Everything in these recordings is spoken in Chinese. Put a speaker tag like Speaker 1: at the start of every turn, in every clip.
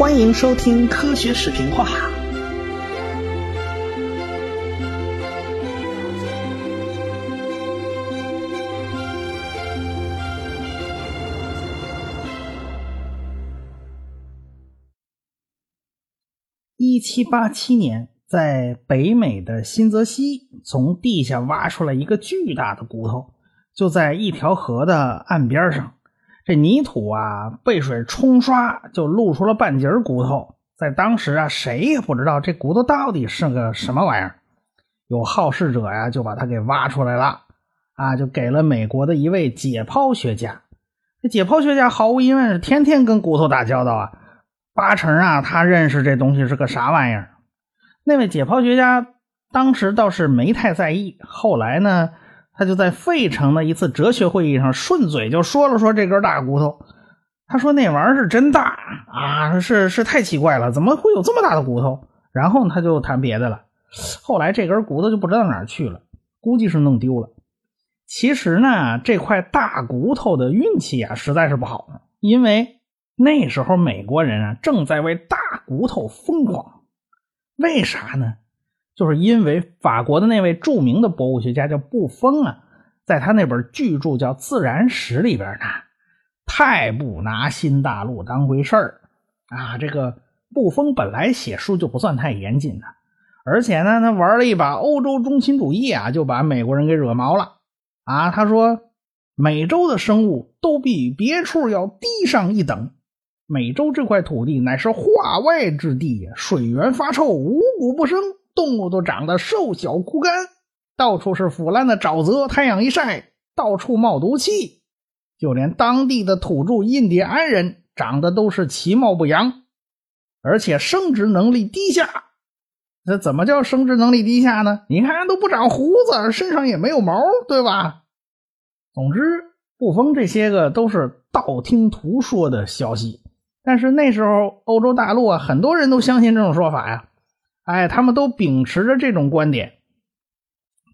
Speaker 1: 欢迎收听科学视频化。一七八七年，在北美的新泽西，从地下挖出来一个巨大的骨头，就在一条河的岸边上。这泥土啊，被水冲刷，就露出了半截骨头。在当时啊，谁也不知道这骨头到底是个什么玩意儿。有好事者呀，就把它给挖出来了，啊，就给了美国的一位解剖学家。这解剖学家毫无疑问是天天跟骨头打交道啊，八成啊，他认识这东西是个啥玩意儿。那位解剖学家当时倒是没太在意，后来呢？他就在费城的一次哲学会议上顺嘴就说了说这根大骨头，他说那玩意儿是真大啊，是是太奇怪了，怎么会有这么大的骨头？然后他就谈别的了。后来这根骨头就不知道哪儿去了，估计是弄丢了。其实呢，这块大骨头的运气啊实在是不好，因为那时候美国人啊正在为大骨头疯狂，为啥呢？就是因为法国的那位著名的博物学家叫布丰啊，在他那本巨著叫《自然史》里边呢，太不拿新大陆当回事儿啊！这个布丰本来写书就不算太严谨的，而且呢，他玩了一把欧洲中心主义啊，就把美国人给惹毛了啊！他说，美洲的生物都比别处要低上一等，美洲这块土地乃是化外之地，水源发臭，五谷不生。动物都长得瘦小枯干，到处是腐烂的沼泽，太阳一晒，到处冒毒气。就连当地的土著印第安人长得都是其貌不扬，而且生殖能力低下。那怎么叫生殖能力低下呢？你看都不长胡子，身上也没有毛，对吧？总之，不封这些个都是道听途说的消息。但是那时候欧洲大陆啊，很多人都相信这种说法呀。哎，他们都秉持着这种观点。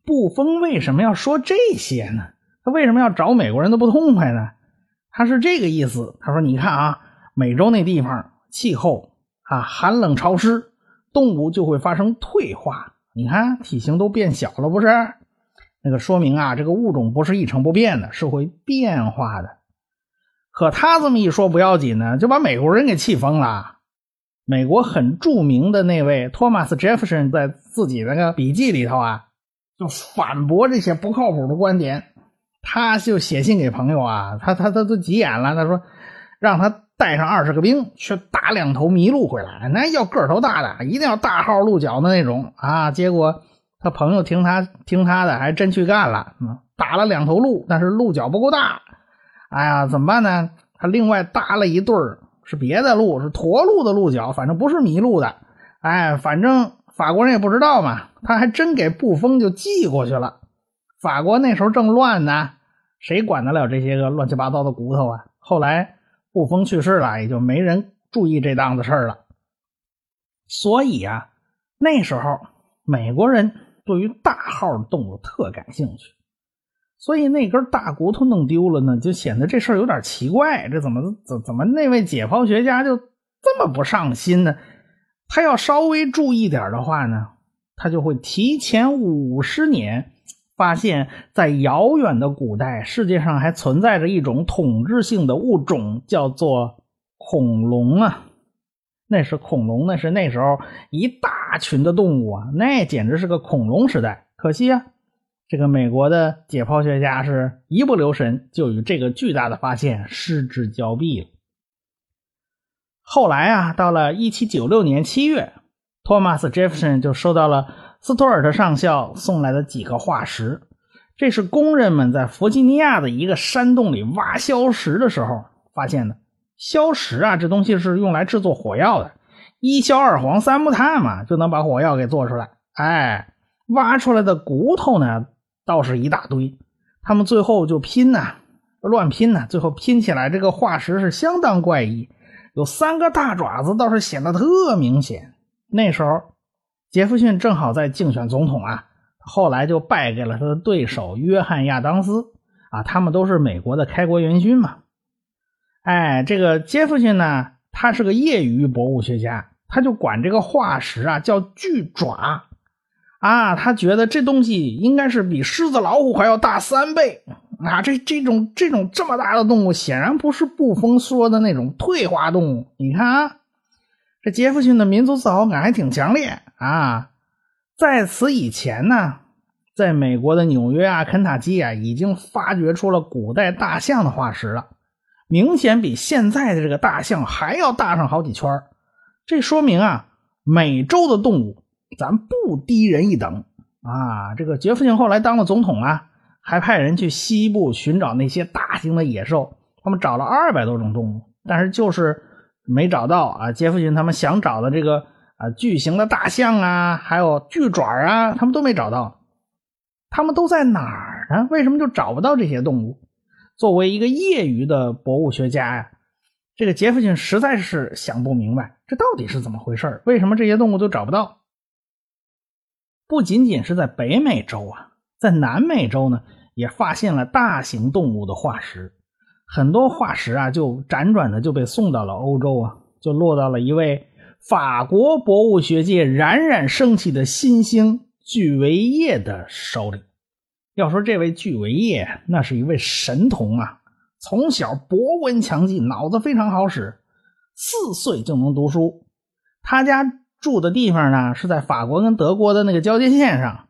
Speaker 1: 布封为什么要说这些呢？他为什么要找美国人都不痛快呢？他是这个意思。他说：“你看啊，美洲那地方气候啊寒冷潮湿，动物就会发生退化。你看体型都变小了，不是？那个说明啊，这个物种不是一成不变的，是会变化的。可他这么一说不要紧呢，就把美国人给气疯了。”美国很著名的那位托马斯·杰弗逊在自己那个笔记里头啊，就反驳这些不靠谱的观点。他就写信给朋友啊，他他他都急眼了。他说，让他带上二十个兵去打两头麋鹿回来，那要个头大的，一定要大号鹿角的那种啊。结果他朋友听他听他的，还真去干了，打了两头鹿，但是鹿角不够大。哎呀，怎么办呢？他另外搭了一对儿。是别的鹿，是驼鹿的鹿角，反正不是麋鹿的。哎，反正法国人也不知道嘛，他还真给布封就寄过去了。法国那时候正乱呢，谁管得了这些个乱七八糟的骨头啊？后来布封去世了，也就没人注意这档子事儿了。所以啊，那时候美国人对于大号的动物特感兴趣。所以那根大骨头弄丢了呢，就显得这事儿有点奇怪。这怎么怎怎么那位解剖学家就这么不上心呢？他要稍微注意点的话呢，他就会提前五十年发现，在遥远的古代，世界上还存在着一种统治性的物种，叫做恐龙啊。那是恐龙，那是那时候一大群的动物啊，那简直是个恐龙时代。可惜啊。这个美国的解剖学家是一不留神就与这个巨大的发现失之交臂了。后来啊，到了1796年7月，托马斯·杰弗逊就收到了斯托尔特上校送来的几个化石。这是工人们在弗吉尼亚的一个山洞里挖硝石的时候发现的。硝石啊，这东西是用来制作火药的，一硝二黄三木炭嘛，就能把火药给做出来。哎，挖出来的骨头呢？倒是一大堆，他们最后就拼呐，乱拼呐，最后拼起来这个化石是相当怪异，有三个大爪子，倒是显得特明显。那时候，杰弗逊正好在竞选总统啊，后来就败给了他的对手约翰亚当斯啊，他们都是美国的开国元勋嘛。哎，这个杰弗逊呢，他是个业余博物学家，他就管这个化石啊叫巨爪啊，他觉得这东西应该是比狮子、老虎还要大三倍啊！这这种这种这么大的动物，显然不是布封说的那种退化动物。你看啊，这杰弗逊的民族自豪感还挺强烈啊！在此以前呢，在美国的纽约啊、肯塔基啊，已经发掘出了古代大象的化石了。明显比现在的这个大象还要大上好几圈这说明啊，美洲的动物咱不低人一等啊。这个杰弗逊后来当了总统啊，还派人去西部寻找那些大型的野兽，他们找了二百多种动物，但是就是没找到啊。杰弗逊他们想找的这个啊巨型的大象啊，还有巨爪啊，他们都没找到。他们都在哪儿呢？为什么就找不到这些动物？作为一个业余的博物学家呀，这个杰弗逊实在是想不明白，这到底是怎么回事为什么这些动物都找不到？不仅仅是在北美洲啊，在南美洲呢，也发现了大型动物的化石，很多化石啊，就辗转的就被送到了欧洲啊，就落到了一位法国博物学界冉冉升起的新星巨维叶的手里。要说这位巨维叶，那是一位神童啊！从小博闻强记，脑子非常好使，四岁就能读书。他家住的地方呢，是在法国跟德国的那个交界线上。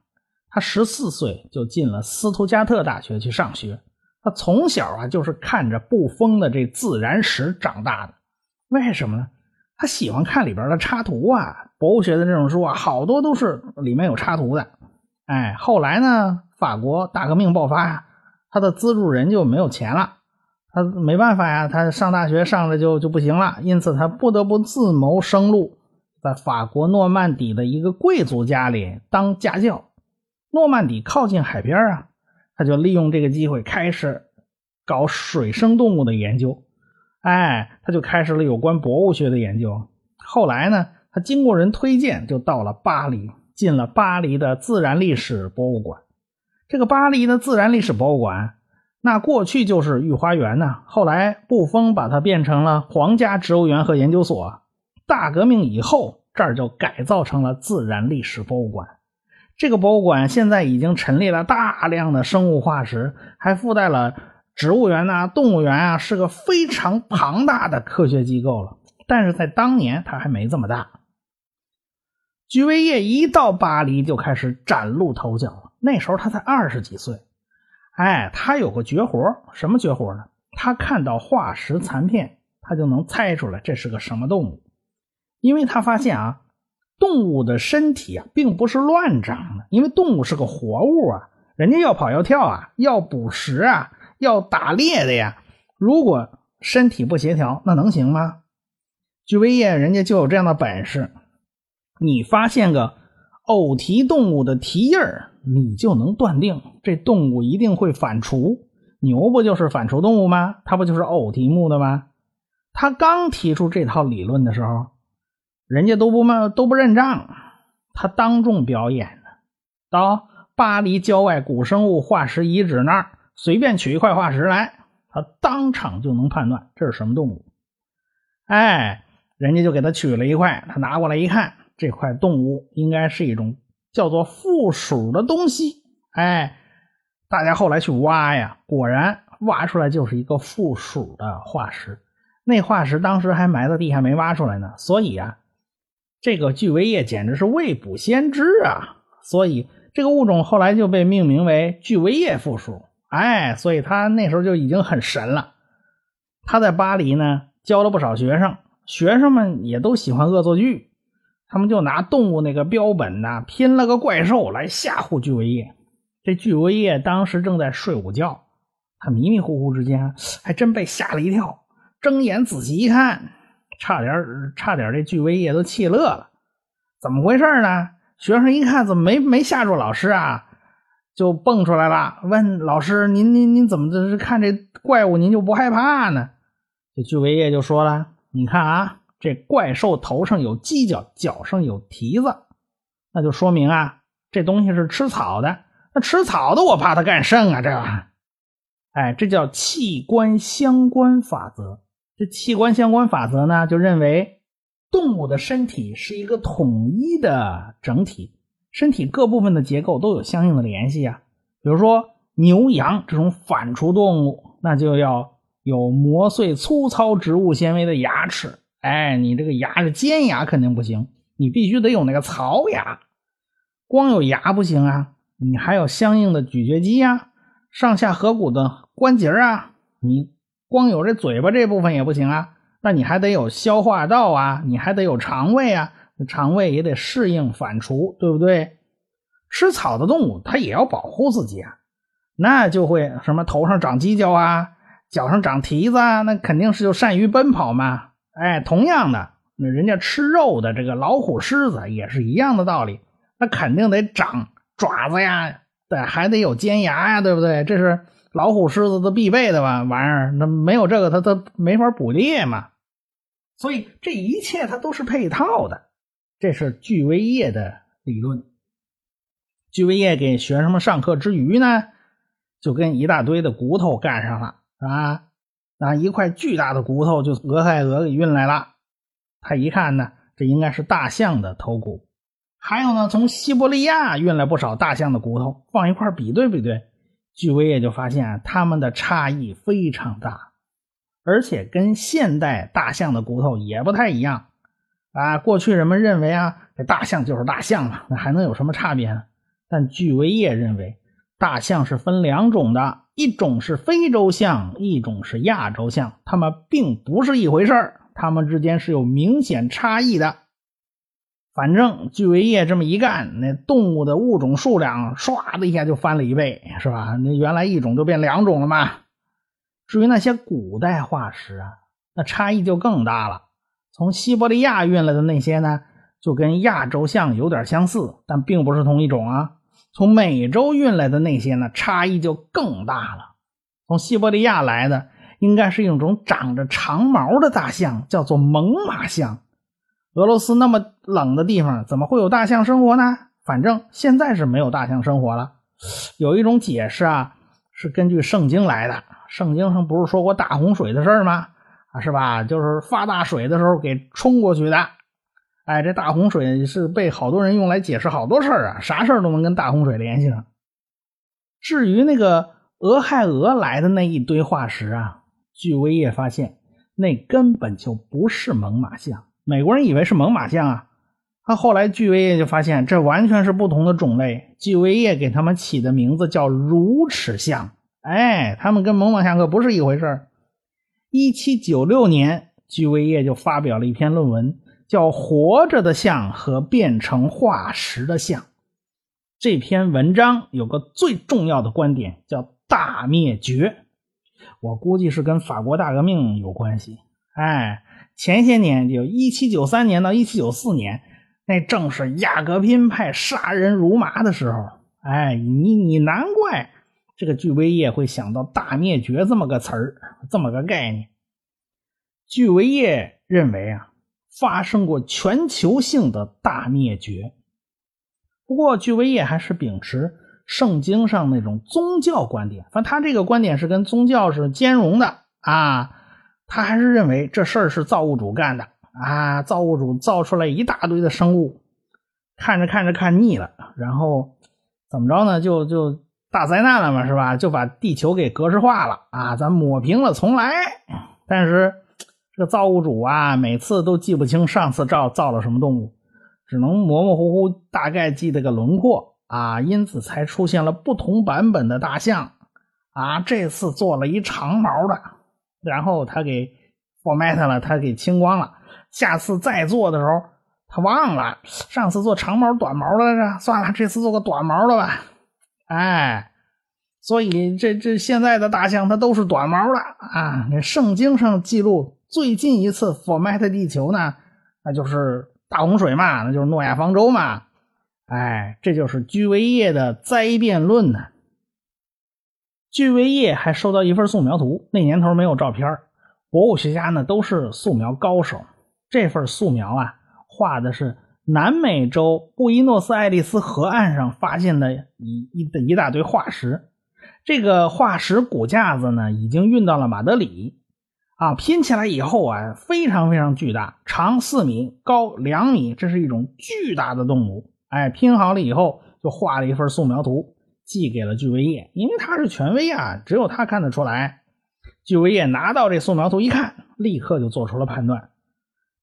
Speaker 1: 他十四岁就进了斯图加特大学去上学。他从小啊，就是看着布封的这自然史长大的。为什么呢？他喜欢看里边的插图啊，博物学的这种书啊，好多都是里面有插图的。哎，后来呢？法国大革命爆发呀，他的资助人就没有钱了，他没办法呀，他上大学上了就就不行了，因此他不得不自谋生路，在法国诺曼底的一个贵族家里当家教。诺曼底靠近海边啊，他就利用这个机会开始搞水生动物的研究，哎，他就开始了有关博物学的研究。后来呢，他经过人推荐，就到了巴黎，进了巴黎的自然历史博物馆。这个巴黎的自然历史博物馆，那过去就是御花园呢。后来布封把它变成了皇家植物园和研究所。大革命以后，这儿就改造成了自然历史博物馆。这个博物馆现在已经陈列了大量的生物化石，还附带了植物园呐、动物园啊，是个非常庞大的科学机构了。但是在当年，它还没这么大。居维叶一到巴黎就开始崭露头角了。那时候他才二十几岁，哎，他有个绝活，什么绝活呢？他看到化石残片，他就能猜出来这是个什么动物，因为他发现啊，动物的身体啊并不是乱长的，因为动物是个活物啊，人家要跑要跳啊，要捕食啊，要打猎的呀，如果身体不协调，那能行吗？巨威叶人家就有这样的本事，你发现个偶蹄动物的蹄印儿。你就能断定这动物一定会反刍，牛不就是反刍动物吗？它不就是偶蹄目的吗？他刚提出这套理论的时候，人家都不嘛都不认账，他当众表演呢，到巴黎郊外古生物化石遗址那儿随便取一块化石来，他当场就能判断这是什么动物。哎，人家就给他取了一块，他拿过来一看，这块动物应该是一种。叫做附属的东西，哎，大家后来去挖呀，果然挖出来就是一个附属的化石。那化石当时还埋在地下没挖出来呢，所以啊，这个巨维叶简直是未卜先知啊！所以这个物种后来就被命名为巨维叶附属。哎，所以他那时候就已经很神了。他在巴黎呢教了不少学生，学生们也都喜欢恶作剧。他们就拿动物那个标本呐，拼了个怪兽来吓唬巨维叶。这巨维叶当时正在睡午觉，他迷迷糊糊之间还真被吓了一跳。睁眼仔细一看，差点差点这巨维叶都气乐了。怎么回事呢？学生一看怎么没没吓住老师啊，就蹦出来了，问老师：“您您您怎么这是看这怪物您就不害怕呢？”这巨维叶就说了：“你看啊。”这怪兽头上有犄角，脚上有蹄子，那就说明啊，这东西是吃草的。那吃草的，我怕它干甚啊？这，哎，这叫器官相关法则。这器官相关法则呢，就认为动物的身体是一个统一的整体，身体各部分的结构都有相应的联系啊。比如说牛羊这种反刍动物，那就要有磨碎粗糙植物纤维的牙齿。哎，你这个牙是尖牙肯定不行，你必须得有那个槽牙。光有牙不行啊，你还有相应的咀嚼肌呀，上下颌骨的关节啊，你。光有这嘴巴这部分也不行啊，那你还得有消化道啊，你还得有肠胃啊，肠胃也得适应反刍，对不对？吃草的动物它也要保护自己啊，那就会什么头上长犄角啊，脚上长蹄子啊，那肯定是就善于奔跑嘛。哎，同样的，那人家吃肉的这个老虎、狮子也是一样的道理，那肯定得长爪子呀，对，还得有尖牙呀，对不对？这是。老虎、狮子都必备的吧玩意儿，那没有这个，它它没法捕猎嘛。所以这一切它都是配套的，这是巨威业的理论。巨威业给学生们上课之余呢，就跟一大堆的骨头干上了啊，拿一块巨大的骨头就俄亥俄给运来了。他一看呢，这应该是大象的头骨。还有呢，从西伯利亚运来不少大象的骨头，放一块比对比对。巨威也就发现他们的差异非常大，而且跟现代大象的骨头也不太一样啊。过去人们认为啊，这大象就是大象嘛，那还能有什么差别呢？但巨威业认为，大象是分两种的，一种是非洲象，一种是亚洲象，它们并不是一回事儿，它们之间是有明显差异的。反正巨维业这么一干，那动物的物种数量唰的一下就翻了一倍，是吧？那原来一种就变两种了嘛。至于那些古代化石啊，那差异就更大了。从西伯利亚运来的那些呢，就跟亚洲象有点相似，但并不是同一种啊。从美洲运来的那些呢，差异就更大了。从西伯利亚来的应该是一种长着长毛的大象，叫做猛犸象。俄罗斯那么冷的地方，怎么会有大象生活呢？反正现在是没有大象生活了。有一种解释啊，是根据圣经来的。圣经上不是说过大洪水的事吗？啊，是吧？就是发大水的时候给冲过去的。哎，这大洪水是被好多人用来解释好多事儿啊，啥事儿都能跟大洪水联系上。至于那个俄亥俄来的那一堆化石啊，据威业发现，那根本就不是猛犸象。美国人以为是猛犸象啊，他后来巨威业就发现这完全是不同的种类。巨威业给他们起的名字叫乳齿象，哎，他们跟猛犸象可不是一回事儿。一七九六年，巨威业就发表了一篇论文，叫《活着的象和变成化石的象》。这篇文章有个最重要的观点，叫大灭绝。我估计是跟法国大革命有关系，哎。前些年，就一七九三年到一七九四年，那正是雅各宾派杀人如麻的时候。哎，你你难怪这个巨威业会想到“大灭绝”这么个词儿，这么个概念。巨威业认为啊，发生过全球性的大灭绝。不过，巨威业还是秉持圣经上那种宗教观点，反正他这个观点是跟宗教是兼容的啊。他还是认为这事儿是造物主干的啊！造物主造出来一大堆的生物，看着看着看腻了，然后怎么着呢？就就大灾难了嘛，是吧？就把地球给格式化了啊！咱抹平了重来。但是这个造物主啊，每次都记不清上次造造了什么动物，只能模模糊糊大概记得个轮廓啊，因此才出现了不同版本的大象啊。这次做了一长毛的。然后他给 format 了，他给清光了。下次再做的时候，他忘了上次做长毛短毛的来着，算了，这次做个短毛的吧。哎，所以这这现在的大象它都是短毛的啊。那圣经上记录最近一次 format 地球呢，那就是大洪水嘛，那就是诺亚方舟嘛。哎，这就是居维叶的灾变论呢。据维业还收到一份素描图，那年头没有照片博物学家呢都是素描高手。这份素描啊，画的是南美洲布宜诺斯艾利斯河岸上发现的一一的一大堆化石。这个化石骨架子呢，已经运到了马德里，啊，拼起来以后啊，非常非常巨大，长四米，高两米，这是一种巨大的动物。哎，拼好了以后，就画了一份素描图，寄给了巨维叶，因为他是权威啊，只有他看得出来。巨维叶拿到这素描图一看，立刻就做出了判断：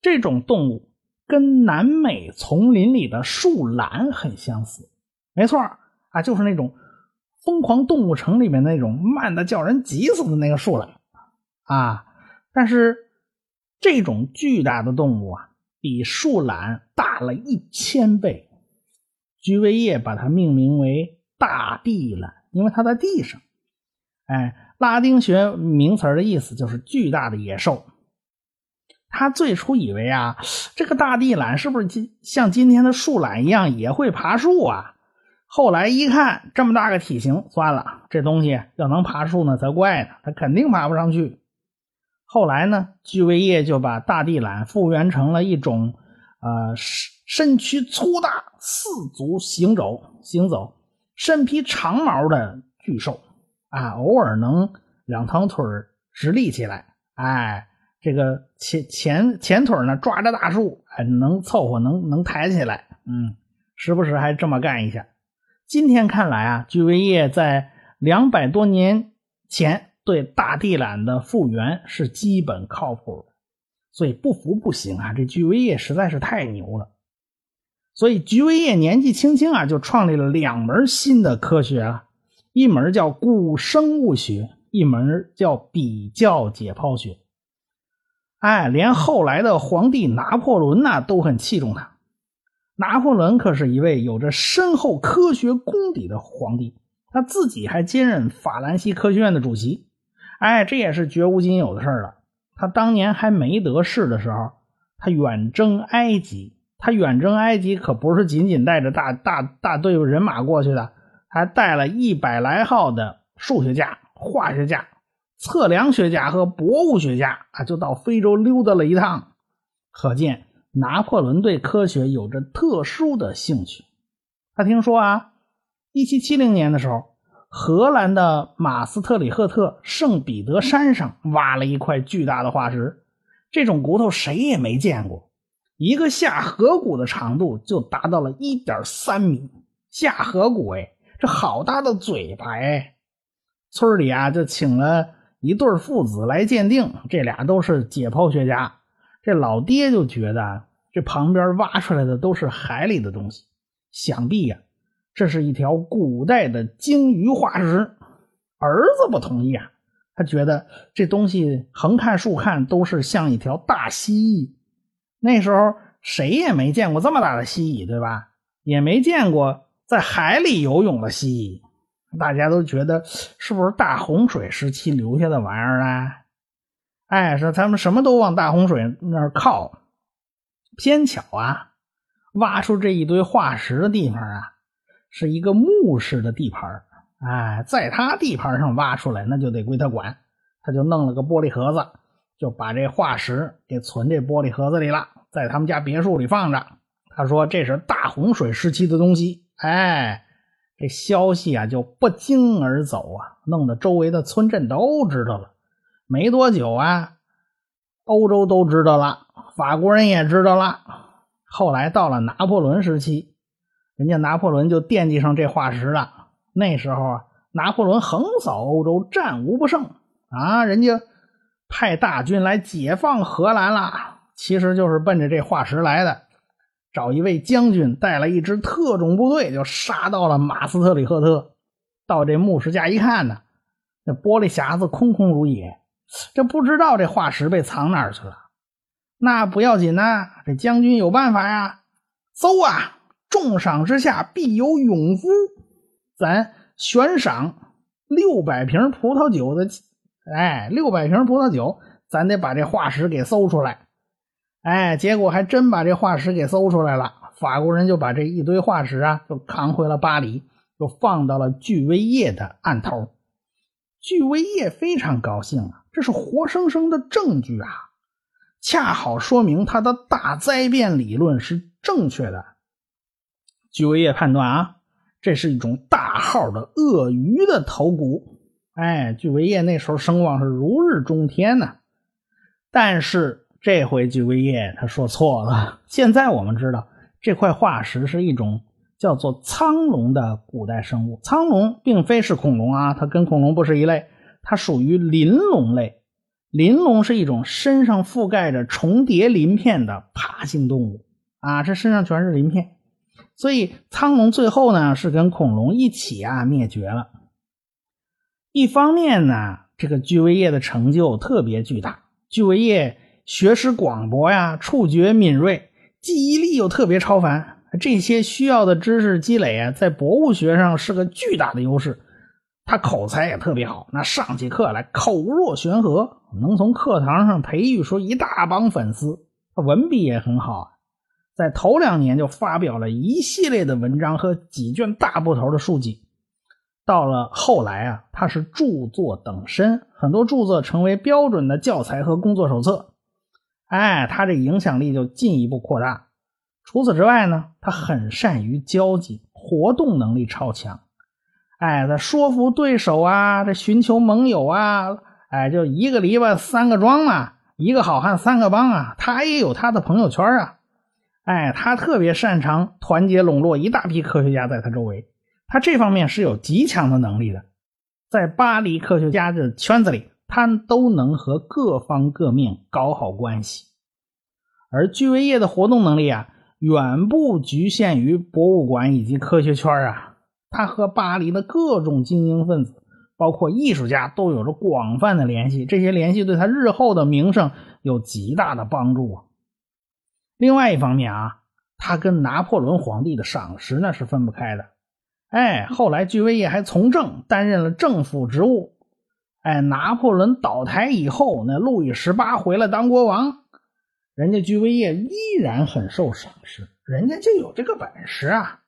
Speaker 1: 这种动物跟南美丛林里的树懒很相似。没错啊，就是那种《疯狂动物城》里面那种慢的叫人急死的那个树懒啊。但是这种巨大的动物啊，比树懒大了一千倍。居维叶把它命名为大地懒，因为它在地上。哎。拉丁学名词的意思就是巨大的野兽。他最初以为啊，这个大地懒是不是今像今天的树懒一样也会爬树啊？后来一看，这么大个体型，算了，这东西要能爬树呢才怪呢，它肯定爬不上去。后来呢，居维叶就把大地懒复原成了一种呃身躯粗大、四足行走、行走、身披长毛的巨兽。啊，偶尔能两条腿直立起来，哎，这个前前前腿呢抓着大树，哎，能凑合，能能抬起来，嗯，时不时还这么干一下。今天看来啊，居维叶在两百多年前对大地懒的复原是基本靠谱的，所以不服不行啊，这居维叶实在是太牛了。所以居维叶年纪轻轻啊，就创立了两门新的科学啊。一门叫古生物学，一门叫比较解剖学。哎，连后来的皇帝拿破仑呐都很器重他。拿破仑可是一位有着深厚科学功底的皇帝，他自己还兼任法兰西科学院的主席。哎，这也是绝无仅有的事了。他当年还没得势的时候，他远征埃及。他远征埃及可不是仅仅带着大大大队人马过去的。还带了一百来号的数学家、化学家、测量学家和博物学家啊，就到非洲溜达了一趟。可见拿破仑对科学有着特殊的兴趣。他听说啊，一七七零年的时候，荷兰的马斯特里赫特圣彼得山上挖了一块巨大的化石，这种骨头谁也没见过，一个下颌骨的长度就达到了一点三米。下颌骨哎。这好大的嘴巴哎！村里啊，就请了一对父子来鉴定，这俩都是解剖学家。这老爹就觉得这旁边挖出来的都是海里的东西，想必呀，这是一条古代的鲸鱼化石。儿子不同意啊，他觉得这东西横看竖看都是像一条大蜥蜴。那时候谁也没见过这么大的蜥蜴，对吧？也没见过。在海里游泳的蜥蜴，大家都觉得是不是大洪水时期留下的玩意儿啊？哎，说他们什么都往大洪水那儿靠，偏巧啊，挖出这一堆化石的地方啊，是一个墓室的地盘哎，在他地盘上挖出来，那就得归他管。他就弄了个玻璃盒子，就把这化石给存这玻璃盒子里了，在他们家别墅里放着。他说这是大洪水时期的东西。哎，这消息啊就不胫而走啊，弄得周围的村镇都知道了。没多久啊，欧洲都知道了，法国人也知道了。后来到了拿破仑时期，人家拿破仑就惦记上这化石了。那时候啊，拿破仑横扫欧洲，战无不胜啊，人家派大军来解放荷兰了，其实就是奔着这化石来的。找一位将军带了一支特种部队，就杀到了马斯特里赫特。到这牧师家一看呢，那玻璃匣子空空如也，这不知道这化石被藏哪儿去了。那不要紧呐，这将军有办法呀。走啊，重赏之下必有勇夫，咱悬赏六百瓶葡萄酒的，哎，六百瓶葡萄酒，咱得把这化石给搜出来。哎，结果还真把这化石给搜出来了。法国人就把这一堆化石啊，就扛回了巴黎，就放到了巨威业的案头。巨威业非常高兴啊，这是活生生的证据啊，恰好说明他的大灾变理论是正确的。巨威业判断啊，这是一种大号的鳄鱼的头骨。哎，巨龟叶那时候声望是如日中天呐。但是这回巨维叶他说错了。现在我们知道这块化石是一种叫做苍龙的古代生物。苍龙并非是恐龙啊，它跟恐龙不是一类，它属于鳞龙类。鳞龙是一种身上覆盖着重叠鳞片的爬行动物啊，这身上全是鳞片，所以苍龙最后呢是跟恐龙一起啊灭绝了。一方面呢，这个居维叶的成就特别巨大，居维叶学识广博呀，触觉敏锐，记忆力又特别超凡，这些需要的知识积累啊，在博物学上是个巨大的优势。他口才也特别好，那上起课来口若悬河，能从课堂上培育出一大帮粉丝。他文笔也很好，在头两年就发表了一系列的文章和几卷大部头的书籍。到了后来啊，他是著作等身，很多著作成为标准的教材和工作手册。哎，他这影响力就进一步扩大。除此之外呢，他很善于交际，活动能力超强。哎，他说服对手啊，这寻求盟友啊，哎，就一个篱笆三个桩嘛，一个好汉三个帮啊。他也有他的朋友圈啊，哎，他特别擅长团结笼络一大批科学家在他周围，他这方面是有极强的能力的。在巴黎科学家的圈子里，他都能和各方各面搞好关系。而居维叶的活动能力啊，远不局限于博物馆以及科学圈啊。他和巴黎的各种精英分子，包括艺术家，都有着广泛的联系。这些联系对他日后的名声有极大的帮助啊。另外一方面啊，他跟拿破仑皇帝的赏识那是分不开的。哎，后来居维叶还从政，担任了政府职务。哎，拿破仑倒台以后，那路易十八回来当国王，人家居维叶依然很受赏识，人家就有这个本事啊。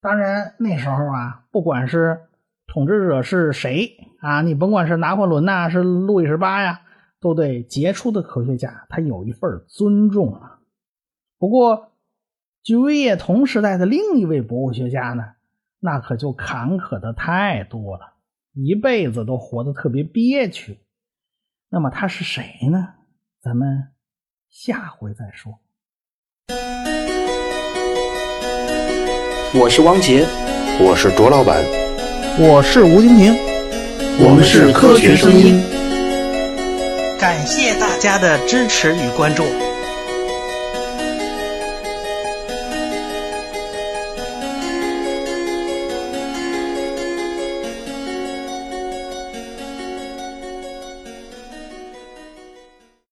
Speaker 1: 当然，那时候啊，不管是统治者是谁啊，你甭管是拿破仑呐，是路易十八呀，都对杰出的科学家他有一份尊重啊。不过，居维叶同时代的另一位博物学家呢，那可就坎坷的太多了，一辈子都活得特别憋屈。那么他是谁呢？咱们下回再说。
Speaker 2: 我是汪杰，
Speaker 3: 我是卓老板，
Speaker 1: 我是吴金平，
Speaker 2: 我们是科学声音。
Speaker 4: 感谢大家的支持与关注。